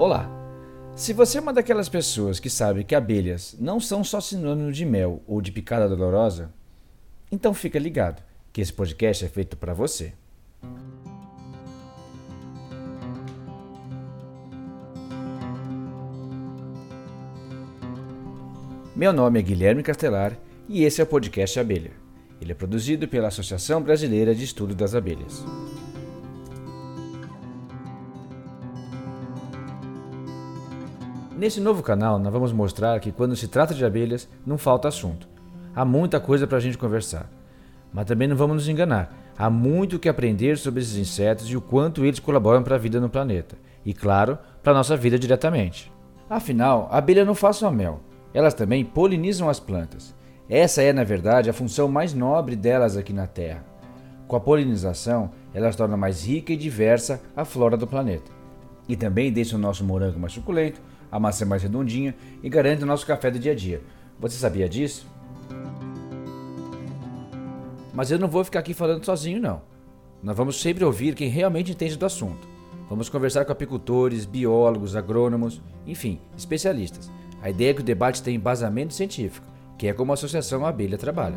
Olá! Se você é uma daquelas pessoas que sabe que abelhas não são só sinônimo de mel ou de picada dolorosa, então fica ligado que esse podcast é feito para você. Meu nome é Guilherme Castelar e esse é o podcast Abelha. Ele é produzido pela Associação Brasileira de Estudo das Abelhas. Nesse novo canal, nós vamos mostrar que quando se trata de abelhas, não falta assunto. Há muita coisa para a gente conversar. Mas também não vamos nos enganar. Há muito que aprender sobre esses insetos e o quanto eles colaboram para a vida no planeta. E, claro, para a nossa vida diretamente. Afinal, a abelha não faz só mel. Elas também polinizam as plantas. Essa é, na verdade, a função mais nobre delas aqui na Terra. Com a polinização, elas tornam mais rica e diversa a flora do planeta. E também deixam o nosso morango mais suculento, a maçã mais redondinha e garante o nosso café do dia a dia. Você sabia disso? Mas eu não vou ficar aqui falando sozinho, não. Nós vamos sempre ouvir quem realmente entende do assunto. Vamos conversar com apicultores, biólogos, agrônomos, enfim, especialistas. A ideia é que o debate tenha embasamento científico, que é como a Associação Abelha trabalha.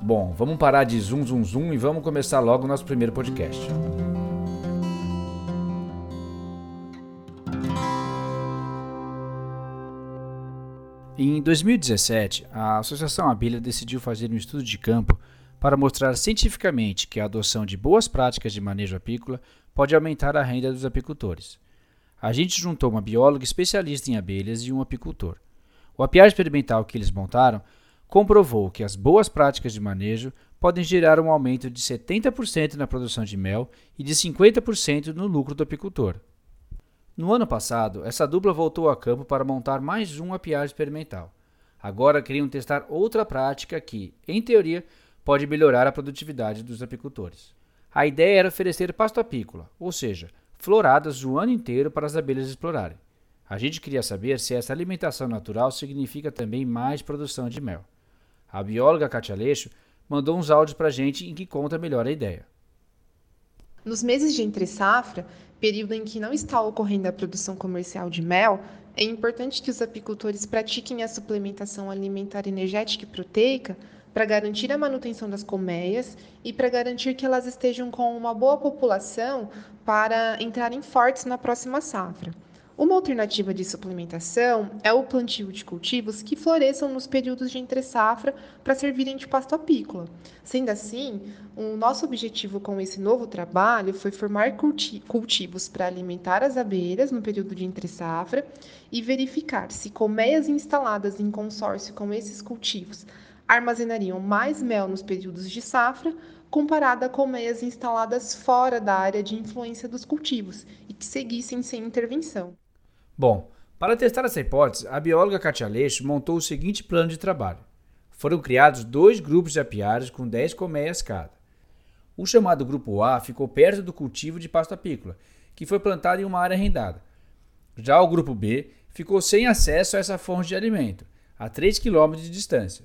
Bom, vamos parar de zoom, zoom, zoom e vamos começar logo o nosso primeiro podcast. Em 2017, a Associação Abelha decidiu fazer um estudo de campo para mostrar cientificamente que a adoção de boas práticas de manejo apícola pode aumentar a renda dos apicultores. A gente juntou uma bióloga especialista em abelhas e um apicultor. O apiário experimental que eles montaram comprovou que as boas práticas de manejo podem gerar um aumento de 70% na produção de mel e de 50% no lucro do apicultor. No ano passado, essa dupla voltou a campo para montar mais um apiário experimental. Agora queriam testar outra prática que, em teoria, pode melhorar a produtividade dos apicultores. A ideia era oferecer pasto apícola, ou seja, floradas o ano inteiro para as abelhas explorarem. A gente queria saber se essa alimentação natural significa também mais produção de mel. A bióloga Katia Leixo mandou uns áudios para a gente em que conta melhor a ideia. Nos meses de entre safra, período em que não está ocorrendo a produção comercial de mel, é importante que os apicultores pratiquem a suplementação alimentar energética e proteica para garantir a manutenção das colmeias e para garantir que elas estejam com uma boa população para entrarem fortes na próxima safra. Uma alternativa de suplementação é o plantio de cultivos que floresçam nos períodos de entre-safra para servirem de pasto apícola. Sendo assim, o nosso objetivo com esse novo trabalho foi formar culti cultivos para alimentar as abelhas no período de entre-safra e verificar se colmeias instaladas em consórcio com esses cultivos armazenariam mais mel nos períodos de safra comparada a colmeias instaladas fora da área de influência dos cultivos e que seguissem sem intervenção. Bom, para testar essa hipótese, a bióloga Katia Leixo montou o seguinte plano de trabalho. Foram criados dois grupos de apiários com 10 colmeias cada. O chamado grupo A ficou perto do cultivo de pasto apícola, que foi plantado em uma área arrendada. Já o grupo B ficou sem acesso a essa fonte de alimento, a 3 km de distância.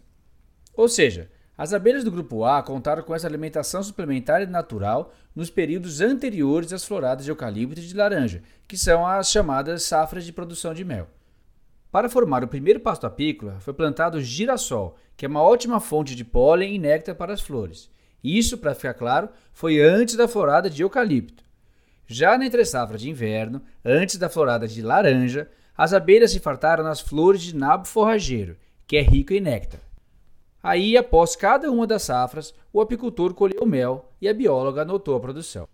Ou seja, as abelhas do grupo A contaram com essa alimentação suplementar e natural nos períodos anteriores às floradas de eucalipto e de laranja, que são as chamadas safras de produção de mel. Para formar o primeiro pasto apícola, foi plantado girassol, que é uma ótima fonte de pólen e néctar para as flores. Isso, para ficar claro, foi antes da florada de eucalipto. Já na entre-safra de inverno, antes da florada de laranja, as abelhas se fartaram nas flores de nabo forrageiro, que é rico em néctar. Aí, após cada uma das safras, o apicultor colheu mel e a bióloga anotou a produção.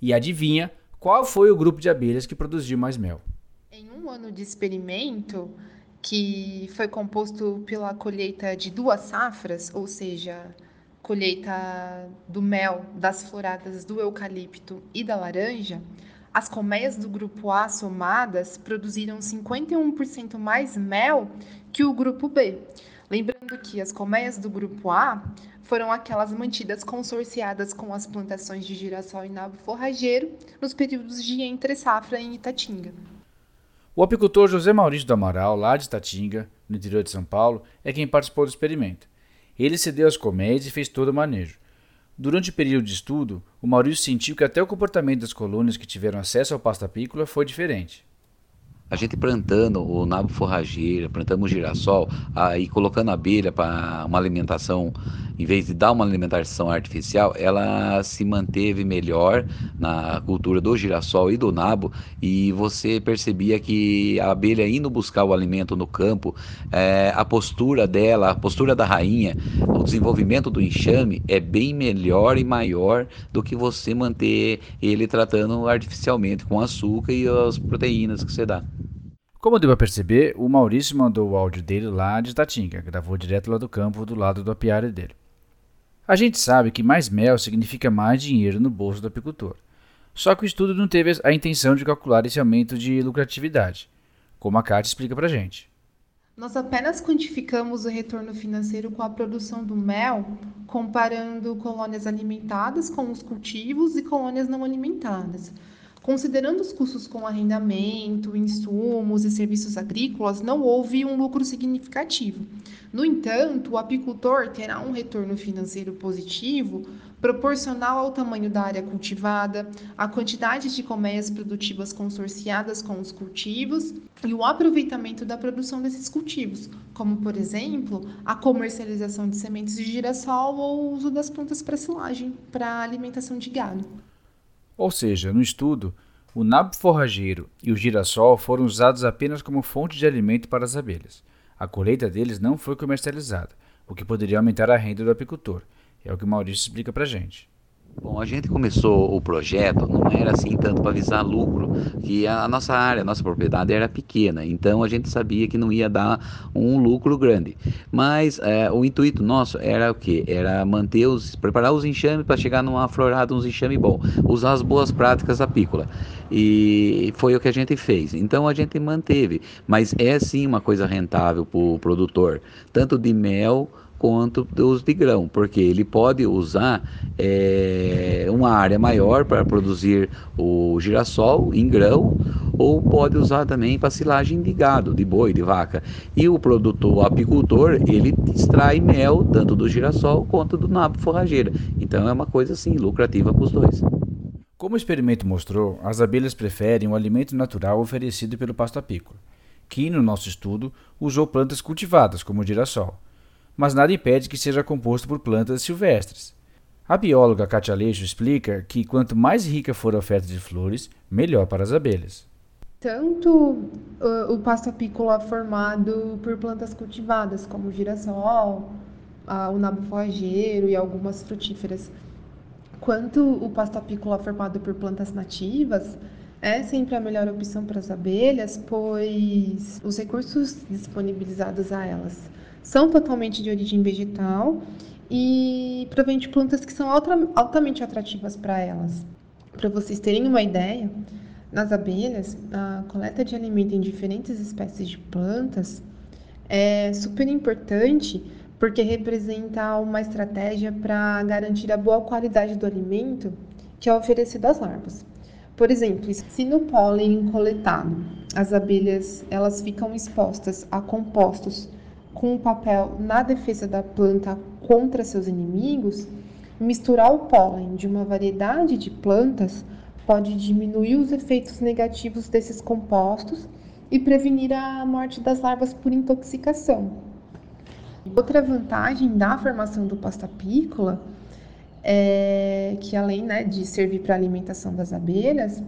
E adivinha qual foi o grupo de abelhas que produziu mais mel? Em um ano de experimento, que foi composto pela colheita de duas safras, ou seja, colheita do mel das floradas do eucalipto e da laranja, as colmeias do grupo A somadas produziram 51% mais mel que o grupo B. Lembrando que as colmeias do grupo A foram aquelas mantidas consorciadas com as plantações de girassol e nabo forrageiro nos períodos de entre safra em Itatinga. O apicultor José Maurício do Amaral, lá de Itatinga, no interior de São Paulo, é quem participou do experimento. Ele cedeu as colmeias e fez todo o manejo. Durante o período de estudo, o Maurício sentiu que até o comportamento das colônias que tiveram acesso ao pasto apícola foi diferente a gente plantando o nabo forrageiro, plantando o girassol, aí colocando a abelha para uma alimentação, em vez de dar uma alimentação artificial, ela se manteve melhor na cultura do girassol e do nabo, e você percebia que a abelha indo buscar o alimento no campo, é, a postura dela, a postura da rainha, o desenvolvimento do enxame é bem melhor e maior do que você manter ele tratando artificialmente com açúcar e as proteínas que você dá. Como deu para perceber, o Maurício mandou o áudio dele lá de Tatinga, gravou direto lá do campo, do lado do apiário dele. A gente sabe que mais mel significa mais dinheiro no bolso do apicultor. Só que o estudo não teve a intenção de calcular esse aumento de lucratividade, como a Kátia explica para gente. Nós apenas quantificamos o retorno financeiro com a produção do mel, comparando colônias alimentadas com os cultivos e colônias não alimentadas. Considerando os custos com arrendamento, insumos e serviços agrícolas, não houve um lucro significativo. No entanto, o apicultor terá um retorno financeiro positivo proporcional ao tamanho da área cultivada, à quantidade de colmeias produtivas consorciadas com os cultivos e o aproveitamento da produção desses cultivos, como, por exemplo, a comercialização de sementes de girassol ou o uso das plantas para silagem para alimentação de gado. Ou seja, no estudo, o nabo forrageiro e o girassol foram usados apenas como fonte de alimento para as abelhas. A colheita deles não foi comercializada, o que poderia aumentar a renda do apicultor. É o que Maurício explica para gente. Bom, a gente começou o projeto, não era assim tanto para visar lucro, que a nossa área, a nossa propriedade era pequena, então a gente sabia que não ia dar um lucro grande. Mas é, o intuito nosso era o que? Era manter os, preparar os enxames para chegar numa florada, uns enxames bom, usar as boas práticas apícola. E foi o que a gente fez. Então a gente manteve, mas é sim uma coisa rentável para o produtor, tanto de mel quanto dos de grão, porque ele pode usar é, uma área maior para produzir o girassol em grão ou pode usar também para silagem de gado, de boi, de vaca. E o produtor, o apicultor, ele extrai mel tanto do girassol quanto do nabo forrageira. Então é uma coisa assim lucrativa para os dois. Como o experimento mostrou, as abelhas preferem o alimento natural oferecido pelo pasto apícola, que no nosso estudo usou plantas cultivadas como o girassol mas nada impede que seja composto por plantas silvestres. A bióloga Katia Leixo explica que quanto mais rica for a oferta de flores, melhor para as abelhas. Tanto o pasto apícola formado por plantas cultivadas, como o girassol, uh, o nabo forrageiro e algumas frutíferas, quanto o pasto apícola formado por plantas nativas, é sempre a melhor opção para as abelhas, pois os recursos disponibilizados a elas são totalmente de origem vegetal e provém de plantas que são altamente atrativas para elas. Para vocês terem uma ideia, nas abelhas, a coleta de alimento em diferentes espécies de plantas é super importante porque representa uma estratégia para garantir a boa qualidade do alimento que é oferecido às larvas. Por exemplo, se no pólen coletado as abelhas elas ficam expostas a compostos com o papel na defesa da planta contra seus inimigos, misturar o pólen de uma variedade de plantas pode diminuir os efeitos negativos desses compostos e prevenir a morte das larvas por intoxicação. Outra vantagem da formação do pasto apícola é que, além né, de servir para a alimentação das abelhas,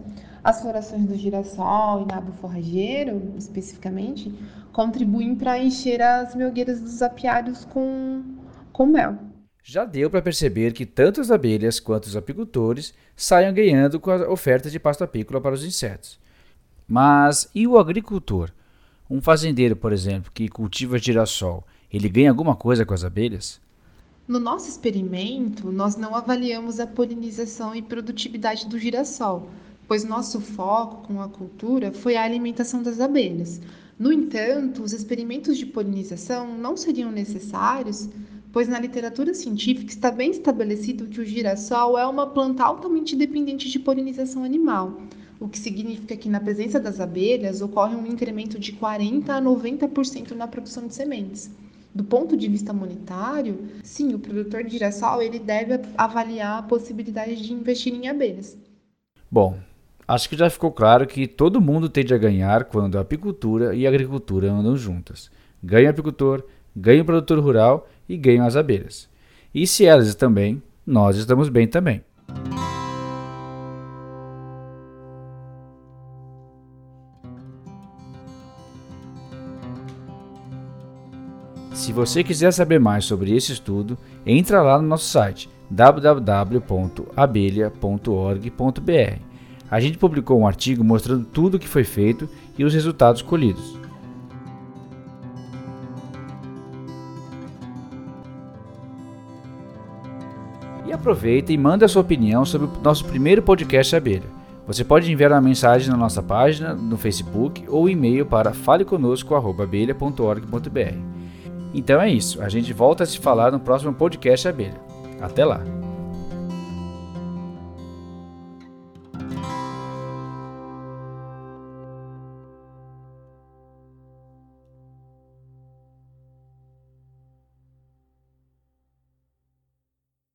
as florações do girassol e nabo forrageiro, especificamente, contribuem para encher as melgueiras dos apiários com, com mel. Já deu para perceber que tanto as abelhas quanto os apicultores saiam ganhando com a oferta de pasto apícola para os insetos. Mas e o agricultor? Um fazendeiro, por exemplo, que cultiva girassol, ele ganha alguma coisa com as abelhas? No nosso experimento, nós não avaliamos a polinização e produtividade do girassol, pois nosso foco com a cultura foi a alimentação das abelhas. No entanto, os experimentos de polinização não seriam necessários, pois na literatura científica está bem estabelecido que o girassol é uma planta altamente dependente de polinização animal, o que significa que na presença das abelhas ocorre um incremento de 40 a 90% na produção de sementes. Do ponto de vista monetário, sim, o produtor de girassol ele deve avaliar a possibilidade de investir em abelhas. Bom, acho que já ficou claro que todo mundo tende a ganhar quando a apicultura e a agricultura andam juntas. Ganha o apicultor, ganha o produtor rural e ganham as abelhas. E se elas bem, nós estamos bem também. Se você quiser saber mais sobre esse estudo, entra lá no nosso site www.abelha.org.br. A gente publicou um artigo mostrando tudo o que foi feito e os resultados colhidos. E aproveita e manda a sua opinião sobre o nosso primeiro podcast Abelha. Você pode enviar uma mensagem na nossa página no Facebook ou e-mail para faleconosco.abelha.org.br. Então é isso, a gente volta a se falar no próximo podcast Abelha. Até lá!